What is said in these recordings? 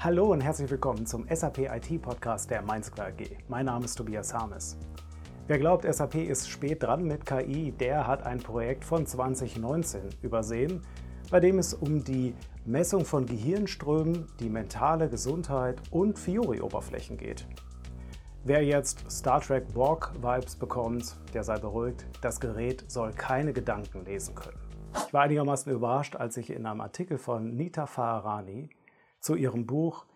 Hallo und herzlich willkommen zum SAP IT Podcast der Mainzcler AG. Mein Name ist Tobias Harmes. Wer glaubt, SAP ist spät dran mit KI, der hat ein Projekt von 2019 übersehen, bei dem es um die Messung von Gehirnströmen, die mentale Gesundheit und Fiori-Oberflächen geht. Wer jetzt Star Trek Borg-Vibes bekommt, der sei beruhigt, das Gerät soll keine Gedanken lesen können. Ich war einigermaßen überrascht, als ich in einem Artikel von Nita Farahani zu ihrem Buch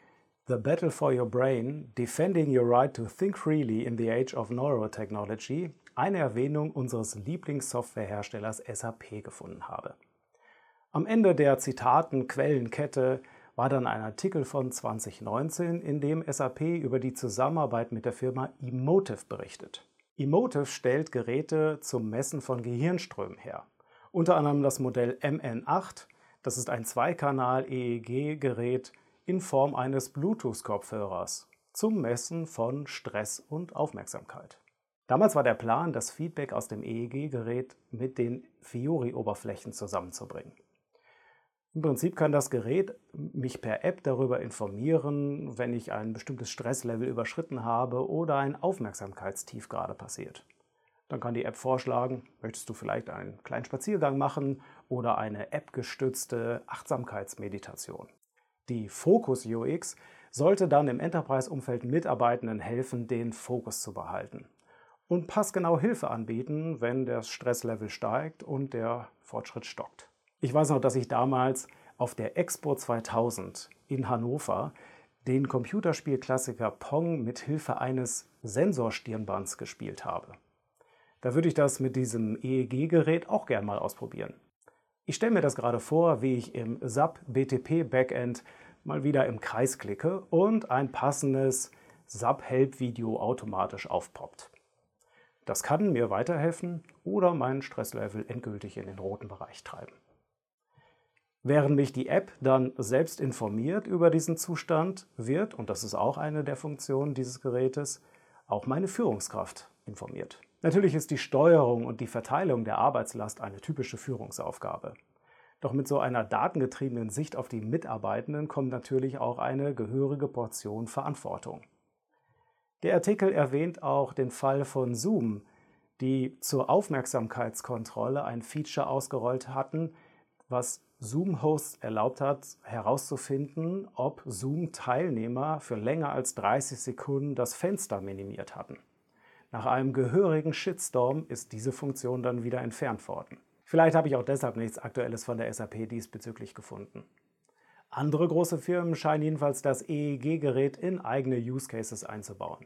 The Battle for Your Brain, Defending Your Right to Think Freely in the Age of Neurotechnology eine Erwähnung unseres Lieblingssoftwareherstellers SAP gefunden habe. Am Ende der Zitaten-Quellenkette war dann ein Artikel von 2019, in dem SAP über die Zusammenarbeit mit der Firma Emotive berichtet. Emotive stellt Geräte zum Messen von Gehirnströmen her. Unter anderem das Modell MN8, das ist ein Zweikanal-EEG-Gerät in Form eines Bluetooth-Kopfhörers zum Messen von Stress und Aufmerksamkeit. Damals war der Plan, das Feedback aus dem EEG-Gerät mit den Fiori-Oberflächen zusammenzubringen. Im Prinzip kann das Gerät mich per App darüber informieren, wenn ich ein bestimmtes Stresslevel überschritten habe oder ein Aufmerksamkeitstief gerade passiert. Dann kann die App vorschlagen, möchtest du vielleicht einen kleinen Spaziergang machen oder eine appgestützte Achtsamkeitsmeditation. Die Focus UX sollte dann im Enterprise-Umfeld Mitarbeitenden helfen, den Fokus zu behalten und passgenau Hilfe anbieten, wenn das Stresslevel steigt und der Fortschritt stockt. Ich weiß noch, dass ich damals auf der Expo 2000 in Hannover den Computerspielklassiker Pong mit Hilfe eines Sensorstirnbands gespielt habe. Da würde ich das mit diesem EEG-Gerät auch gern mal ausprobieren. Ich stelle mir das gerade vor, wie ich im SAP BTP Backend mal wieder im Kreis klicke und ein passendes SAP Help Video automatisch aufpoppt. Das kann mir weiterhelfen oder meinen Stresslevel endgültig in den roten Bereich treiben. Während mich die App dann selbst informiert über diesen Zustand, wird, und das ist auch eine der Funktionen dieses Gerätes, auch meine Führungskraft informiert. Natürlich ist die Steuerung und die Verteilung der Arbeitslast eine typische Führungsaufgabe. Doch mit so einer datengetriebenen Sicht auf die Mitarbeitenden kommt natürlich auch eine gehörige Portion Verantwortung. Der Artikel erwähnt auch den Fall von Zoom, die zur Aufmerksamkeitskontrolle ein Feature ausgerollt hatten, was Zoom-Hosts erlaubt hat, herauszufinden, ob Zoom-Teilnehmer für länger als 30 Sekunden das Fenster minimiert hatten. Nach einem gehörigen Shitstorm ist diese Funktion dann wieder entfernt worden. Vielleicht habe ich auch deshalb nichts Aktuelles von der SAP diesbezüglich gefunden. Andere große Firmen scheinen jedenfalls das EEG-Gerät in eigene Use Cases einzubauen.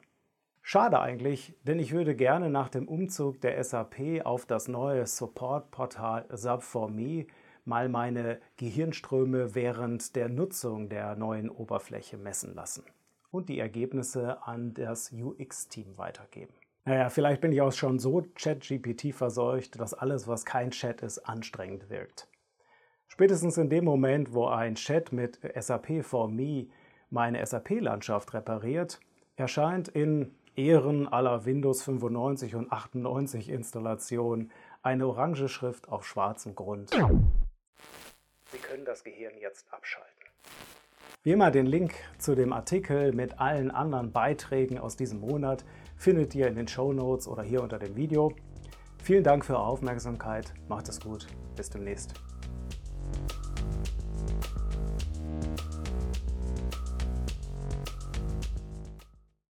Schade eigentlich, denn ich würde gerne nach dem Umzug der SAP auf das neue Support-Portal SAP4Me mal meine Gehirnströme während der Nutzung der neuen Oberfläche messen lassen und die Ergebnisse an das UX-Team weitergeben. Naja, vielleicht bin ich auch schon so Chat-GPT verseucht, dass alles, was kein Chat ist, anstrengend wirkt. Spätestens in dem Moment, wo ein Chat mit SAP for Me meine SAP-Landschaft repariert, erscheint in Ehren aller Windows 95 und 98 Installationen eine orange Schrift auf schwarzem Grund. Sie können das Gehirn jetzt abschalten. Wie immer den Link zu dem Artikel mit allen anderen Beiträgen aus diesem Monat findet ihr in den Show Notes oder hier unter dem Video. Vielen Dank für eure Aufmerksamkeit, macht es gut, bis demnächst.